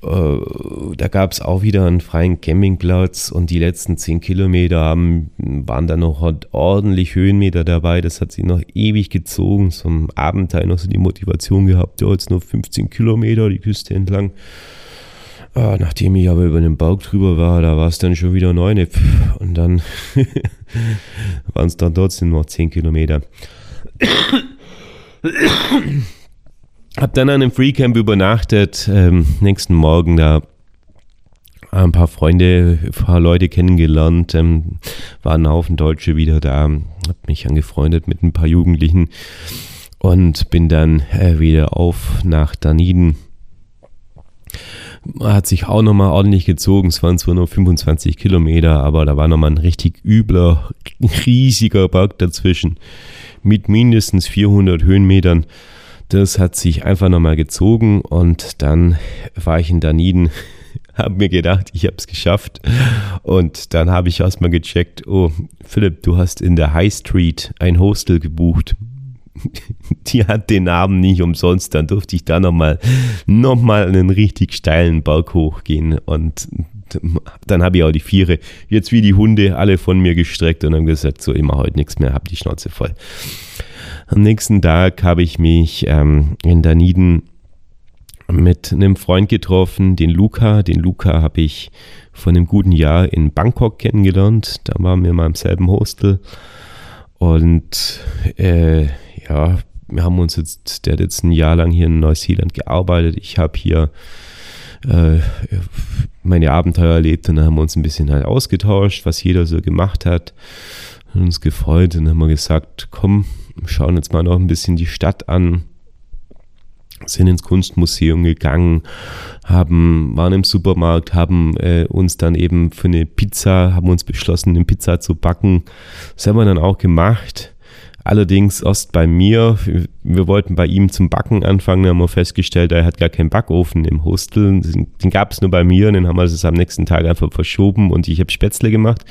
da gab es auch wieder einen freien Campingplatz und die letzten 10 Kilometer haben, waren da noch ordentlich Höhenmeter dabei. Das hat sich noch ewig gezogen. Zum Abendteil noch so die Motivation gehabt, ja, jetzt nur 15 Kilometer die Küste entlang. Ah, nachdem ich aber über den Berg drüber war, da war es dann schon wieder neun. Und dann waren es dann trotzdem noch 10 Kilometer. Hab dann an einem Freecamp übernachtet. Ähm, nächsten Morgen da ein paar Freunde, ein paar Leute kennengelernt, ähm, waren ein Haufen Deutsche wieder da, hab mich angefreundet mit ein paar Jugendlichen und bin dann äh, wieder auf nach Daniden. Hat sich auch nochmal ordentlich gezogen, es waren zwar nur 25 Kilometer, aber da war nochmal ein richtig übler, riesiger Berg dazwischen mit mindestens 400 Höhenmetern. Das hat sich einfach nochmal gezogen und dann war ich in Daniden, habe mir gedacht, ich habe es geschafft. Und dann habe ich erstmal gecheckt, oh, Philipp, du hast in der High Street ein Hostel gebucht. Die hat den Namen nicht umsonst. Dann durfte ich da nochmal noch mal einen richtig steilen Berg hochgehen. Und dann habe ich auch die Viere, jetzt wie die Hunde, alle von mir gestreckt und haben gesagt, so, mache heute nichts mehr, hab die Schnauze voll. Am nächsten Tag habe ich mich ähm, in Daniden mit einem Freund getroffen, den Luca. Den Luca habe ich vor einem guten Jahr in Bangkok kennengelernt. Da waren wir mal im selben Hostel. Und äh, ja, wir haben uns jetzt, der hat jetzt ein Jahr lang hier in Neuseeland gearbeitet. Ich habe hier äh, meine Abenteuer erlebt und dann haben wir uns ein bisschen halt ausgetauscht, was jeder so gemacht hat. Und uns gefreut und haben wir gesagt, komm, schauen uns mal noch ein bisschen die Stadt an, sind ins Kunstmuseum gegangen, haben, waren im Supermarkt, haben äh, uns dann eben für eine Pizza, haben uns beschlossen, eine Pizza zu backen. Das haben wir dann auch gemacht. Allerdings erst bei mir. Wir wollten bei ihm zum Backen anfangen, haben wir festgestellt, er hat gar keinen Backofen im Hostel. Den gab es nur bei mir, den haben wir das am nächsten Tag einfach verschoben und ich habe Spätzle gemacht.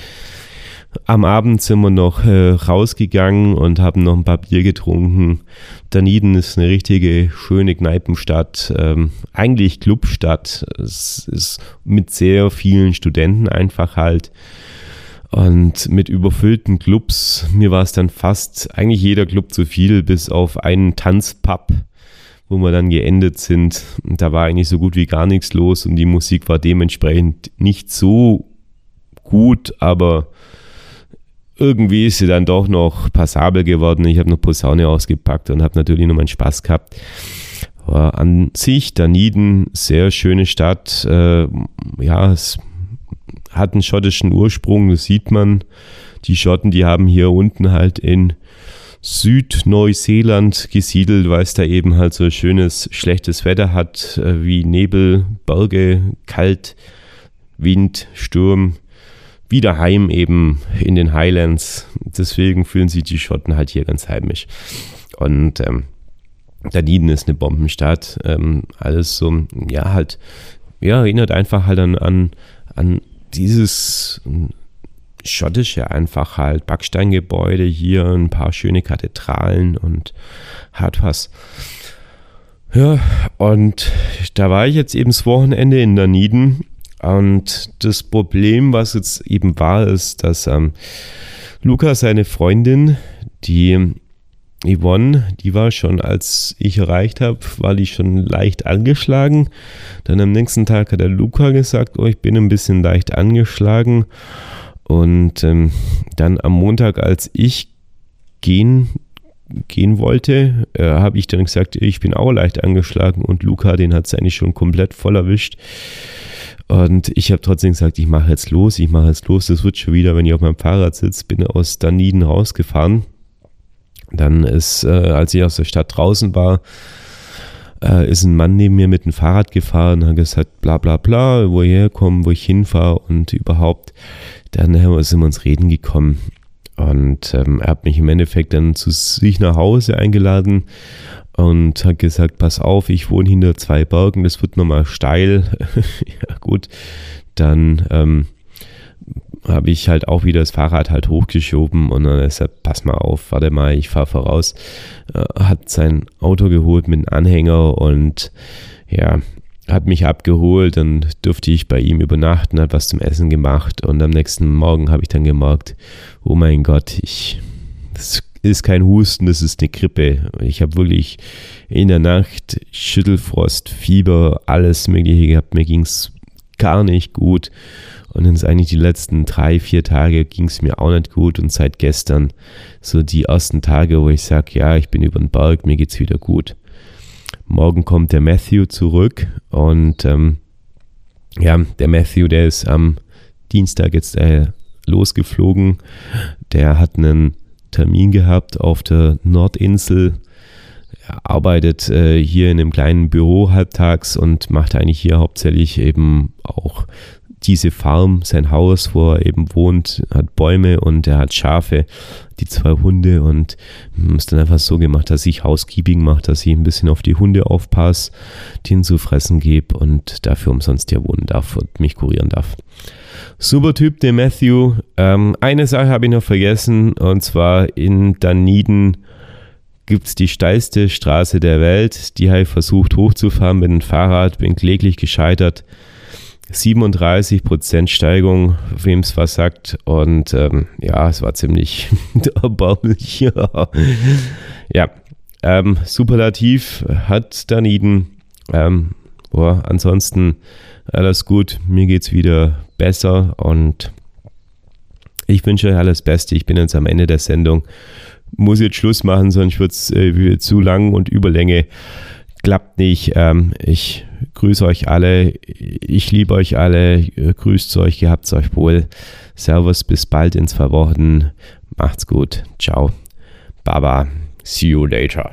Am Abend sind wir noch äh, rausgegangen und haben noch ein paar Bier getrunken. Daniden ist eine richtige schöne Kneipenstadt, ähm, eigentlich Clubstadt. Es ist mit sehr vielen Studenten einfach halt. Und mit überfüllten Clubs, mir war es dann fast eigentlich jeder Club zu viel, bis auf einen Tanzpub, wo wir dann geendet sind. Da war eigentlich so gut wie gar nichts los und die Musik war dementsprechend nicht so gut, aber irgendwie ist sie dann doch noch passabel geworden. Ich habe noch Posaune ausgepackt und habe natürlich noch meinen Spaß gehabt. Aber an sich, Daniden, sehr schöne Stadt. Äh, ja, es hat einen schottischen Ursprung, das sieht man. Die Schotten, die haben hier unten halt in Südneuseeland gesiedelt, weil es da eben halt so schönes, schlechtes Wetter hat, äh, wie Nebel, Berge, kalt, Wind, Sturm, wieder heim eben in den Highlands. Deswegen fühlen sich die Schotten halt hier ganz heimisch. Und ähm, Dunedin ist eine Bombenstadt. Ähm, alles so, ja, halt, ja, erinnert einfach halt an, an, an dieses schottische einfach halt Backsteingebäude hier, ein paar schöne Kathedralen und hat was. Ja, und da war ich jetzt eben das Wochenende in Dunedin und das Problem, was jetzt eben war, ist, dass ähm, Luca, seine Freundin, die Yvonne, die war schon, als ich erreicht habe, war die schon leicht angeschlagen. Dann am nächsten Tag hat der Luca gesagt, oh, ich bin ein bisschen leicht angeschlagen. Und ähm, dann am Montag, als ich gehen, gehen wollte, äh, habe ich dann gesagt, ich bin auch leicht angeschlagen und Luca, den hat es eigentlich schon komplett voll erwischt. Und ich habe trotzdem gesagt, ich mache jetzt los, ich mache jetzt los, das wird schon wieder, wenn ich auf meinem Fahrrad sitze, bin aus Daniden rausgefahren. Dann ist, äh, als ich aus der Stadt draußen war, äh, ist ein Mann neben mir mit dem Fahrrad gefahren, hat gesagt, bla bla bla, wo ich herkomme, wo ich hinfahre und überhaupt. Dann sind wir uns reden gekommen. Und ähm, er hat mich im Endeffekt dann zu sich nach Hause eingeladen und hat gesagt, pass auf, ich wohne hinter zwei Bergen, das wird nochmal steil. ja gut, dann ähm, habe ich halt auch wieder das Fahrrad halt hochgeschoben und dann ist er, pass mal auf, warte mal, ich fahre voraus. Äh, hat sein Auto geholt mit einem Anhänger und ja, hat mich abgeholt, dann durfte ich bei ihm übernachten, hat was zum Essen gemacht und am nächsten Morgen habe ich dann gemerkt, oh mein Gott, ich, das ist kein Husten, das ist eine Grippe. Ich habe wirklich in der Nacht Schüttelfrost, Fieber, alles Mögliche gehabt. Mir ging es gar nicht gut. Und ist eigentlich die letzten drei, vier Tage ging es mir auch nicht gut. Und seit gestern so die ersten Tage, wo ich sage, ja, ich bin über den Berg, mir geht's wieder gut. Morgen kommt der Matthew zurück und ähm, ja, der Matthew, der ist am Dienstag jetzt äh, losgeflogen. Der hat einen Termin gehabt auf der Nordinsel. Er arbeitet äh, hier in einem kleinen Büro halbtags und macht eigentlich hier hauptsächlich eben auch diese Farm, sein Haus, wo er eben wohnt, hat Bäume und er hat Schafe, die zwei Hunde und es dann einfach so gemacht, dass ich Housekeeping mache, dass ich ein bisschen auf die Hunde aufpasse, denen zu fressen gebe und dafür umsonst hier wohnen darf und mich kurieren darf. Super Typ, der Matthew. Ähm, eine Sache habe ich noch vergessen und zwar in Dunedin gibt es die steilste Straße der Welt. Die habe ich versucht hochzufahren mit dem Fahrrad, bin kläglich gescheitert. 37% Steigung, wem es was sagt. Und ähm, ja, es war ziemlich erbaulich. ja, ähm, superlativ hat Daniden. Ähm, boah, ansonsten alles gut. Mir geht es wieder besser und ich wünsche euch alles Beste. Ich bin jetzt am Ende der Sendung. Muss jetzt Schluss machen, sonst wird es äh, zu lang und Überlänge. Klappt nicht. Ähm, ich grüße euch alle. Ich liebe euch alle. Grüßt euch, gehabt's euch wohl. Servus, bis bald in zwei Wochen. Macht's gut. Ciao. Baba. See you later.